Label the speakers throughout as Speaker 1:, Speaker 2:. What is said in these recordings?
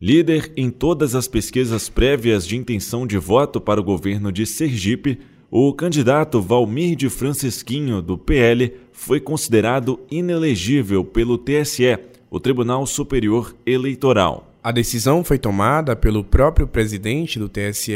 Speaker 1: Líder em todas as pesquisas prévias de intenção de voto para o governo de Sergipe, o candidato Valmir de Francisquinho, do PL, foi considerado inelegível pelo TSE, o Tribunal Superior Eleitoral.
Speaker 2: A decisão foi tomada pelo próprio presidente do TSE,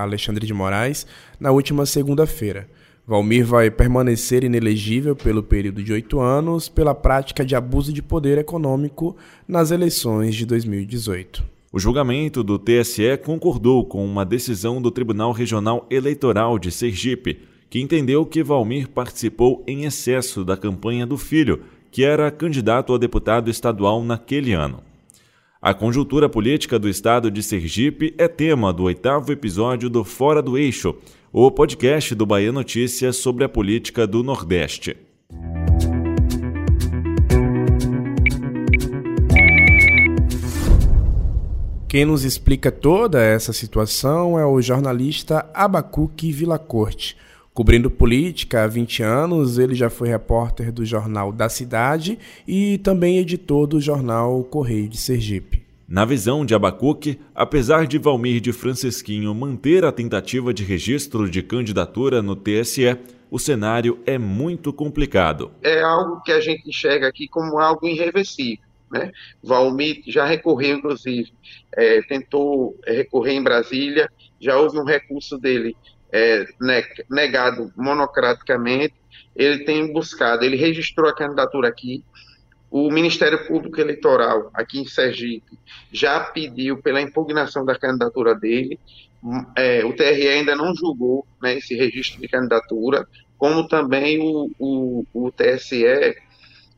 Speaker 2: Alexandre de Moraes, na última segunda-feira. Valmir vai permanecer inelegível pelo período de oito anos pela prática de abuso de poder econômico nas eleições de 2018.
Speaker 1: O julgamento do TSE concordou com uma decisão do Tribunal Regional Eleitoral de Sergipe, que entendeu que Valmir participou em excesso da campanha do filho, que era candidato a deputado estadual naquele ano. A conjuntura política do estado de Sergipe é tema do oitavo episódio do Fora do Eixo o podcast do Bahia Notícias sobre a política do Nordeste.
Speaker 2: Quem nos explica toda essa situação é o jornalista Abacuque Vilacorte. Cobrindo política há 20 anos, ele já foi repórter do jornal da Cidade e também editor do jornal Correio de Sergipe.
Speaker 1: Na visão de Abacuque, apesar de Valmir de Francisquinho manter a tentativa de registro de candidatura no TSE, o cenário é muito complicado.
Speaker 3: É algo que a gente enxerga aqui como algo irreversível. Né? Valmir já recorreu, inclusive, é, tentou recorrer em Brasília, já houve um recurso dele é, negado monocraticamente. Ele tem buscado, ele registrou a candidatura aqui, o Ministério Público Eleitoral, aqui em Sergipe, já pediu pela impugnação da candidatura dele. É, o TRE ainda não julgou né, esse registro de candidatura, como também o, o, o TSE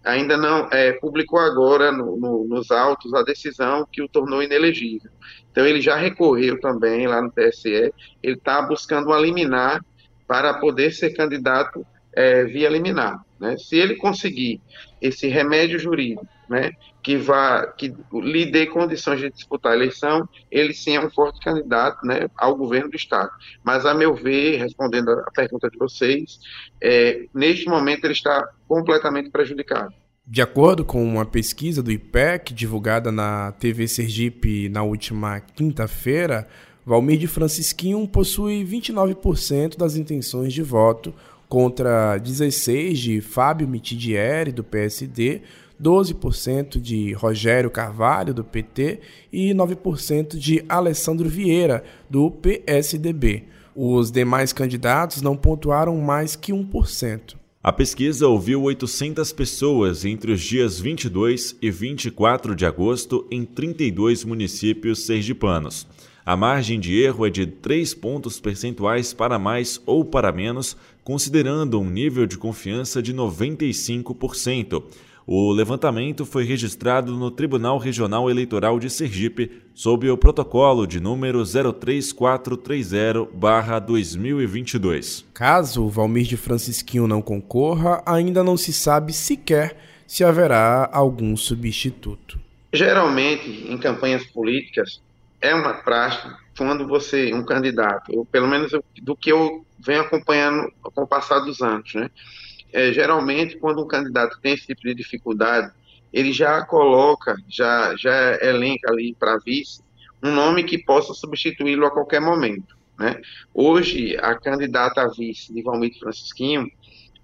Speaker 3: ainda não é, publicou agora no, no, nos autos a decisão que o tornou inelegível. Então ele já recorreu também lá no TSE, ele está buscando uma liminar para poder ser candidato é, via liminar. Né? Se ele conseguir esse remédio jurídico, né, que vá, que lhe dê condições de disputar a eleição, ele sim é um forte candidato, né, ao governo do estado. Mas a meu ver, respondendo a pergunta de vocês, é, neste momento ele está completamente prejudicado.
Speaker 2: De acordo com uma pesquisa do IPEC divulgada na TV Sergipe na última quinta-feira, Valmir de Francisquinho possui 29% das intenções de voto contra 16% de Fábio Mitidieri, do PSD, 12% de Rogério Carvalho, do PT, e 9% de Alessandro Vieira, do PSDB. Os demais candidatos não pontuaram mais que 1%.
Speaker 1: A pesquisa ouviu 800 pessoas entre os dias 22 e 24 de agosto em 32 municípios sergipanos. A margem de erro é de 3 pontos percentuais para mais ou para menos, considerando um nível de confiança de 95%. O levantamento foi registrado no Tribunal Regional Eleitoral de Sergipe, sob o protocolo de número 03430-2022.
Speaker 2: Caso Valmir de Francisquinho não concorra, ainda não se sabe sequer se haverá algum substituto.
Speaker 3: Geralmente, em campanhas políticas, é uma praxe quando você, um candidato, pelo menos do que eu venho acompanhando com o passar dos anos, né? É, geralmente, quando um candidato tem esse tipo de dificuldade, ele já coloca, já, já elenca ali para vice um nome que possa substituí-lo a qualquer momento. Né? Hoje, a candidata a vice de Valmir Francisquinho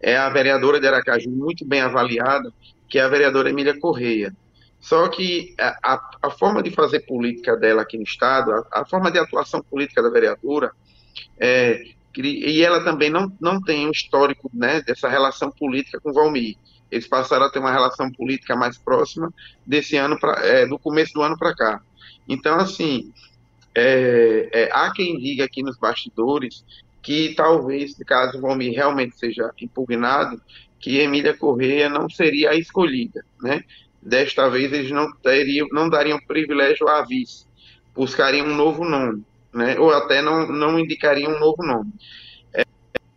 Speaker 3: é a vereadora de Aracaju, muito bem avaliada, que é a vereadora Emília Correia. Só que a, a, forma de fazer política dela aqui no Estado, a, a forma de atuação política da vereadora, é, e ela também não, não tem um histórico né, dessa relação política com Valmir. Eles passaram a ter uma relação política mais próxima desse ano, pra, é, do começo do ano para cá. Então, assim, é, é, há quem diga aqui nos bastidores que talvez, caso o Valmir realmente seja impugnado, que Emília Correia não seria a escolhida, né? Desta vez eles não teriam, não dariam privilégio à vice, buscariam um novo nome, né? Ou até não, não indicariam um novo nome. É,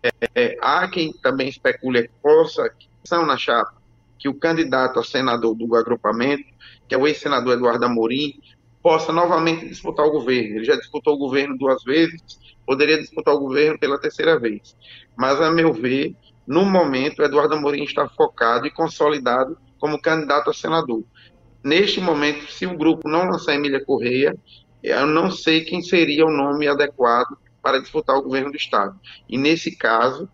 Speaker 3: é, é, há quem também especule possa, são na chapa, que o candidato a senador do agrupamento, que é o ex-senador Eduardo Amorim, possa novamente disputar o governo. Ele já disputou o governo duas vezes, poderia disputar o governo pela terceira vez. Mas, a meu ver, no momento, Eduardo Amorim está focado e consolidado como candidato a senador. neste momento, se o grupo não lançar Emília Correia, eu não sei quem seria o nome adequado para disputar o governo do Estado. E nesse caso,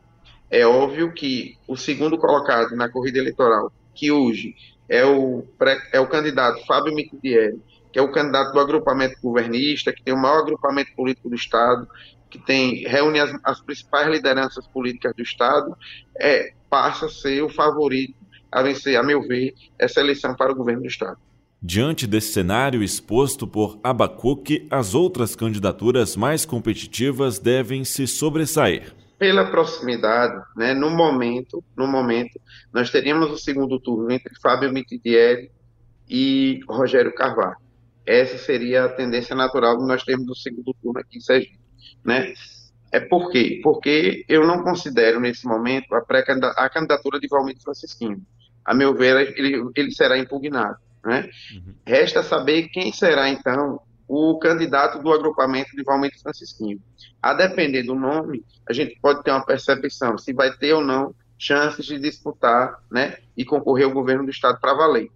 Speaker 3: é óbvio que o segundo colocado na corrida eleitoral, que hoje é o, é o candidato Fábio Mitidieri, que é o candidato do agrupamento governista, que tem o maior agrupamento político do Estado, que tem reúne as, as principais lideranças políticas do Estado, é, passa a ser o favorito a vencer, a meu ver, essa eleição para o governo do Estado.
Speaker 1: Diante desse cenário exposto por Abacuque, as outras candidaturas mais competitivas devem se sobressair.
Speaker 3: Pela proximidade, né, no momento, no momento, nós teríamos o segundo turno entre Fábio Mitidieri e Rogério Carvalho. Essa seria a tendência natural de nós termos o segundo turno aqui em Sergipe, né? É por quê? Porque eu não considero nesse momento a, a candidatura de Valmir Francisquinho. A meu ver, ele, ele será impugnado. Né? Uhum. Resta saber quem será, então, o candidato do agrupamento de Valmente Francisquinho. A depender do nome, a gente pode ter uma percepção se vai ter ou não chances de disputar né, e concorrer ao governo do Estado para valer.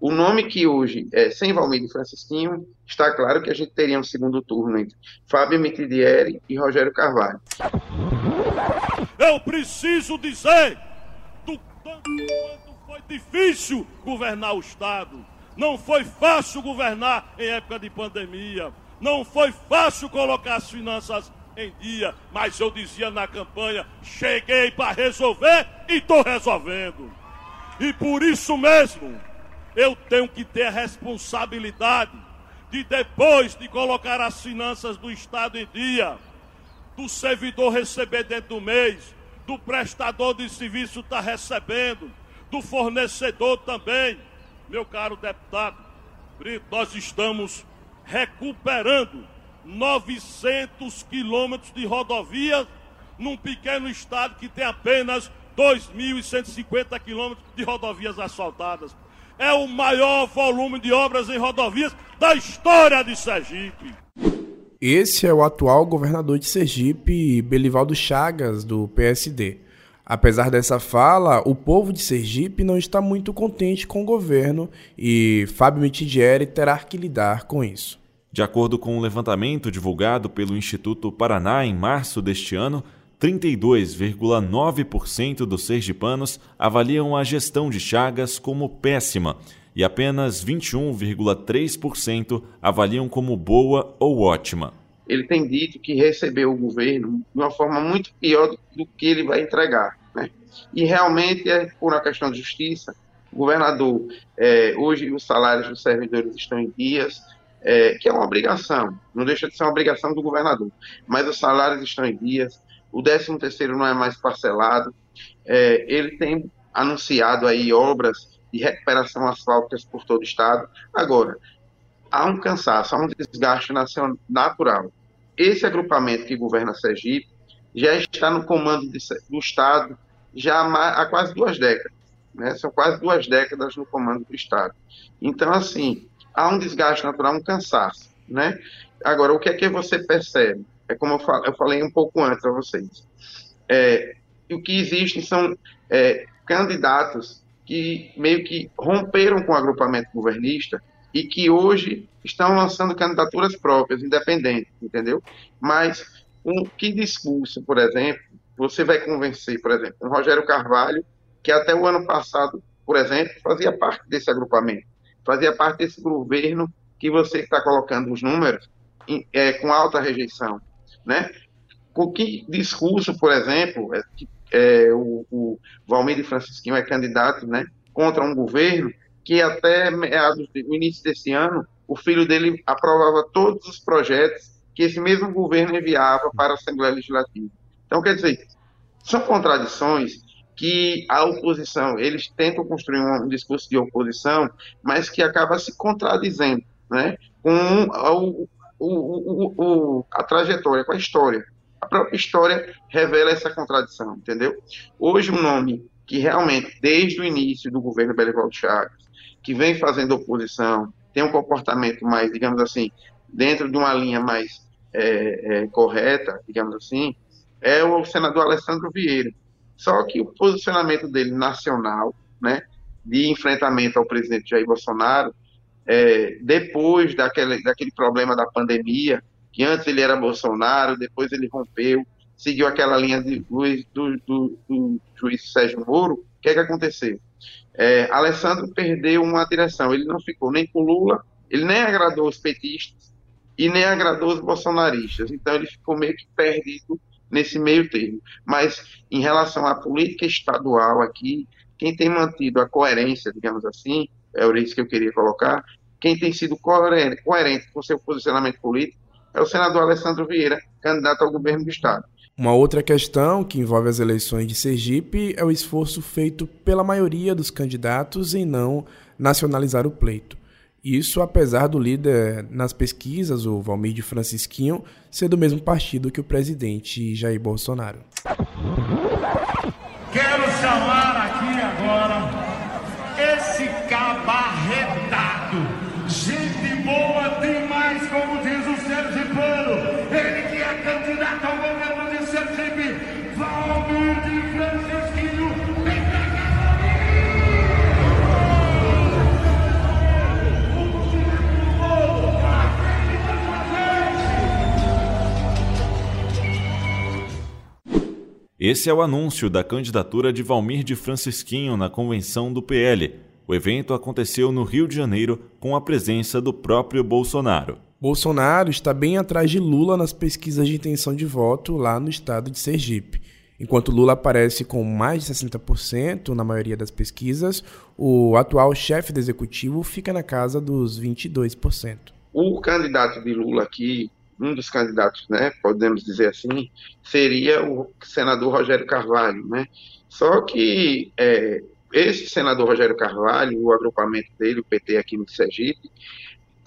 Speaker 3: O nome que hoje é sem Valmir Francisquinho, está claro que a gente teria um segundo turno entre Fábio Mitidieri e Rogério Carvalho.
Speaker 4: Eu preciso dizer do tanto quanto foi difícil governar o Estado não foi fácil governar em época de pandemia. Não foi fácil colocar as finanças em dia. Mas eu dizia na campanha: cheguei para resolver e estou resolvendo. E por isso mesmo, eu tenho que ter a responsabilidade de, depois de colocar as finanças do Estado em dia, do servidor receber dentro do mês, do prestador de serviço estar tá recebendo, do fornecedor também meu caro deputado Brito, nós estamos recuperando 900 quilômetros de rodovias num pequeno estado que tem apenas 2.150 quilômetros de rodovias asfaltadas. É o maior volume de obras em rodovias da história de Sergipe.
Speaker 2: Esse é o atual governador de Sergipe, Belivaldo Chagas, do PSD. Apesar dessa fala, o povo de Sergipe não está muito contente com o governo e Fábio Mitidieri terá que lidar com isso.
Speaker 1: De acordo com um levantamento divulgado pelo Instituto Paraná em março deste ano, 32,9% dos sergipanos avaliam a gestão de Chagas como péssima e apenas 21,3% avaliam como boa ou ótima
Speaker 3: ele tem dito que recebeu o governo de uma forma muito pior do que ele vai entregar. Né? E realmente é por uma questão de justiça. O governador, é, hoje os salários dos servidores estão em dias, é, que é uma obrigação, não deixa de ser uma obrigação do governador, mas os salários estão em dias, o 13 terceiro não é mais parcelado, é, ele tem anunciado aí obras de recuperação asfálticas por todo o estado. Agora, há um cansaço, há um desgaste natural esse agrupamento que governa Sergipe já está no comando de, do Estado já há, há quase duas décadas. Né? São quase duas décadas no comando do Estado. Então, assim, há um desgaste natural, um cansaço. Né? Agora, o que é que você percebe? É como eu, fal eu falei um pouco antes a vocês. É, o que existem são é, candidatos que meio que romperam com o agrupamento governista e que hoje estão lançando candidaturas próprias, independentes, entendeu? Mas um que discurso, por exemplo, você vai convencer, por exemplo, o Rogério Carvalho, que até o ano passado, por exemplo, fazia parte desse agrupamento, fazia parte desse governo que você está colocando os números é, com alta rejeição, né? Com que discurso, por exemplo, é, é, o, o Valmir Francisquinho é candidato, né, contra um governo que até meados do início desse ano, o filho dele aprovava todos os projetos que esse mesmo governo enviava para a Assembleia Legislativa. Então, quer dizer, são contradições que a oposição, eles tentam construir um discurso de oposição, mas que acaba se contradizendo né, com o, o, o, a trajetória, com a história. A própria história revela essa contradição, entendeu? Hoje, um nome que realmente, desde o início do governo Belivaldo Chagas, que vem fazendo oposição, tem um comportamento mais, digamos assim, dentro de uma linha mais é, é, correta, digamos assim, é o senador Alessandro Vieira. Só que o posicionamento dele nacional, né, de enfrentamento ao presidente Jair Bolsonaro, é, depois daquele, daquele problema da pandemia, que antes ele era Bolsonaro, depois ele rompeu, seguiu aquela linha de, do, do, do juiz Sérgio Moro, o que é que aconteceu? É, Alessandro perdeu uma direção, ele não ficou nem com Lula, ele nem agradou os petistas e nem agradou os bolsonaristas, então ele ficou meio que perdido nesse meio termo. Mas em relação à política estadual aqui, quem tem mantido a coerência, digamos assim, é isso que eu queria colocar, quem tem sido coerente, coerente com seu posicionamento político é o senador Alessandro Vieira, candidato ao governo do Estado.
Speaker 2: Uma outra questão que envolve as eleições de Sergipe é o esforço feito pela maioria dos candidatos em não nacionalizar o pleito. Isso apesar do líder nas pesquisas, o Valmir de Francisquinho, ser do mesmo partido que o presidente Jair Bolsonaro.
Speaker 5: Quero chamar aqui agora Esse é
Speaker 1: o anúncio da candidatura de Valmir de Francisquinho na convenção do PL. O evento aconteceu no Rio de Janeiro com a presença do próprio Bolsonaro.
Speaker 2: Bolsonaro está bem atrás de Lula nas pesquisas de intenção de voto lá no estado de Sergipe. Enquanto Lula aparece com mais de 60% na maioria das pesquisas, o atual chefe do executivo fica na casa dos 22%.
Speaker 3: O candidato de Lula aqui, um dos candidatos, né, podemos dizer assim, seria o senador Rogério Carvalho, né? Só que é, esse senador Rogério Carvalho, o agrupamento dele, o PT aqui no Sergipe,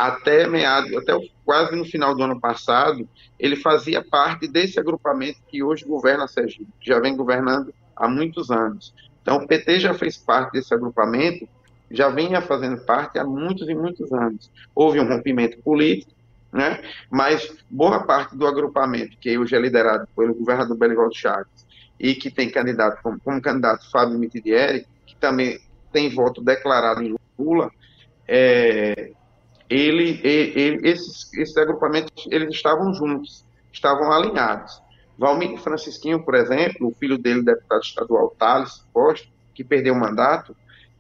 Speaker 3: até meado, até quase no final do ano passado, ele fazia parte desse agrupamento que hoje governa Sergipe, já vem governando há muitos anos. Então, o PT já fez parte desse agrupamento, já vinha fazendo parte há muitos e muitos anos. Houve um rompimento político, né? Mas boa parte do agrupamento, que hoje é liderado pelo governador Belivaldo Chaves, e que tem candidato como, como candidato Fábio Mitidieri, que também tem voto declarado em Lula, é, ele, ele, esses, esses agrupamentos eles estavam juntos, estavam alinhados. Valmir Francisquinho, por exemplo, o filho dele, deputado estadual Thales Costa, que perdeu o mandato,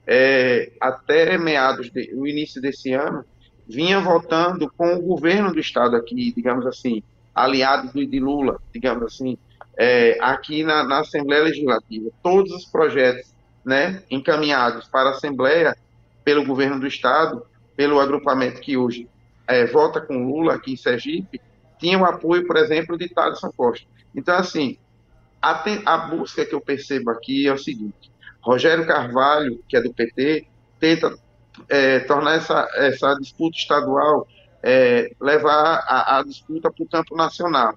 Speaker 3: é, até meados do início desse ano, vinha votando com o governo do estado aqui, digamos assim, aliado de Lula, digamos assim, é, aqui na, na, Assembleia Legislativa. Todos os projetos né, encaminhados para a Assembleia pelo governo do estado, pelo agrupamento que hoje é, vota com Lula aqui em Sergipe, tinham apoio, por exemplo, de Thaleson Costa. Então, assim, a, a busca que eu percebo aqui é o seguinte, Rogério Carvalho, que é do PT, tenta é, tornar essa, essa disputa estadual, é, levar a, a disputa para o campo nacional,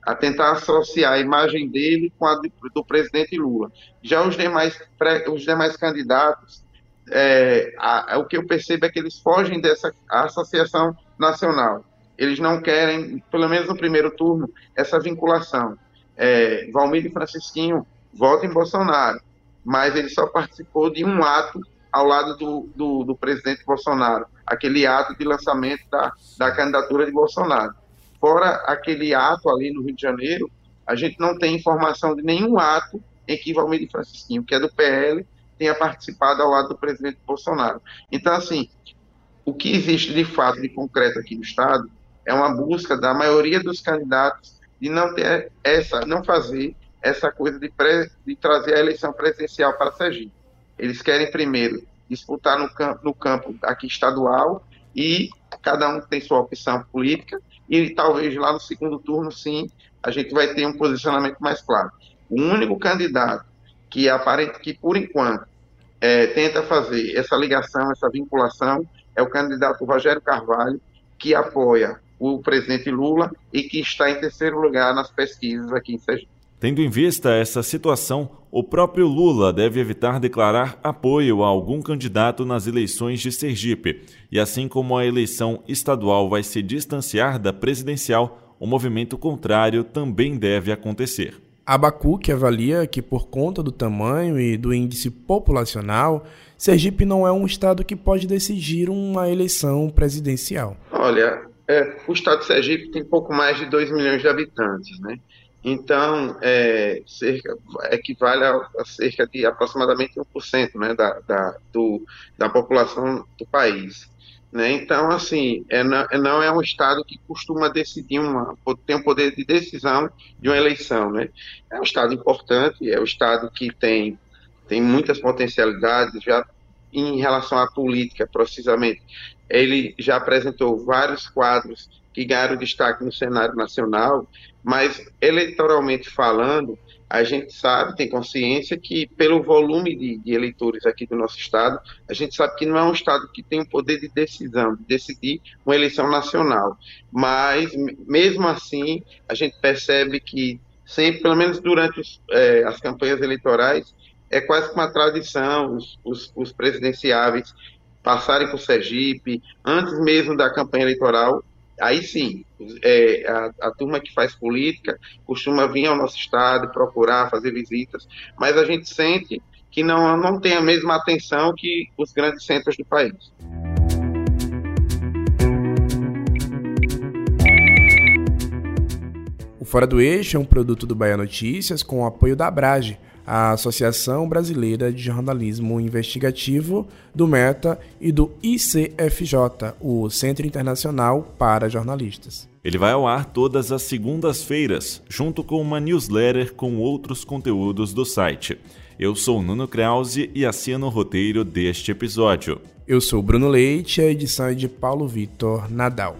Speaker 3: a tentar associar a imagem dele com a do, do presidente Lula. Já os demais, os demais candidatos, é, a, a, o que eu percebo é que eles fogem dessa associação nacional. Eles não querem, pelo menos no primeiro turno, essa vinculação. É, Valmir e Francisquinho votam em Bolsonaro, mas ele só participou de um ato ao lado do, do, do, presidente Bolsonaro, aquele ato de lançamento da, da candidatura de Bolsonaro. Fora aquele ato ali no Rio de Janeiro, a gente não tem informação de nenhum ato em que Valmir de Francisquinho, que é do PL, tenha participado ao lado do presidente Bolsonaro. Então, assim, o que existe de fato, de concreto aqui no Estado, é uma busca da maioria dos candidatos de não ter essa, não fazer essa coisa de, pré, de trazer a eleição presidencial para Sergipe. Eles querem primeiro disputar no campo, no campo aqui estadual e cada um tem sua opção política e talvez lá no segundo turno, sim, a gente vai ter um posicionamento mais claro. O único candidato que aparente que por enquanto é, tenta fazer essa ligação, essa vinculação é o candidato Rogério Carvalho, que apoia o presidente Lula e que está em terceiro lugar nas pesquisas aqui em Sergipe.
Speaker 1: Tendo em vista essa situação, o próprio Lula deve evitar declarar apoio a algum candidato nas eleições de Sergipe. E assim como a eleição estadual vai se distanciar da presidencial, o movimento contrário também deve acontecer.
Speaker 2: A Abacuc avalia que, por conta do tamanho e do índice populacional, Sergipe não é um estado que pode decidir uma eleição presidencial.
Speaker 3: Olha, é, o estado de Sergipe tem pouco mais de 2 milhões de habitantes, né? Então, é, cerca, equivale a, a, cerca de aproximadamente 1% né, da, da, do, da população do país. Né? Então, assim, é, não é um Estado que costuma decidir, uma, tem um poder de decisão de uma eleição. Né? É um Estado importante, é um Estado que tem, tem muitas potencialidades, já em relação à política, precisamente. Ele já apresentou vários quadros que ganharam destaque no cenário nacional, mas eleitoralmente falando, a gente sabe, tem consciência que, pelo volume de, de, eleitores aqui do nosso estado, a gente sabe que não é um estado que tem o poder de decisão, de decidir uma eleição nacional. Mas, mesmo assim, a gente percebe que, sempre, pelo menos durante os, é, as campanhas eleitorais, é quase uma tradição os, os, os presidenciáveis passarem por Sergipe, antes mesmo da campanha eleitoral, aí sim, é, a, a, turma que faz política costuma vir ao nosso estado, procurar, fazer visitas, mas a gente sente que não, não tem a mesma atenção que os grandes centros do país.
Speaker 2: Fora do Eixo é um produto do Bahia Notícias com o apoio da Abrage, a Associação Brasileira de Jornalismo Investigativo, do META e do ICFJ, o Centro Internacional para Jornalistas.
Speaker 1: Ele vai ao ar todas as segundas-feiras, junto com uma newsletter com outros conteúdos do site. Eu sou Nuno Krause e assino o roteiro deste episódio.
Speaker 2: Eu sou Bruno Leite a edição é de Paulo Vitor Nadal.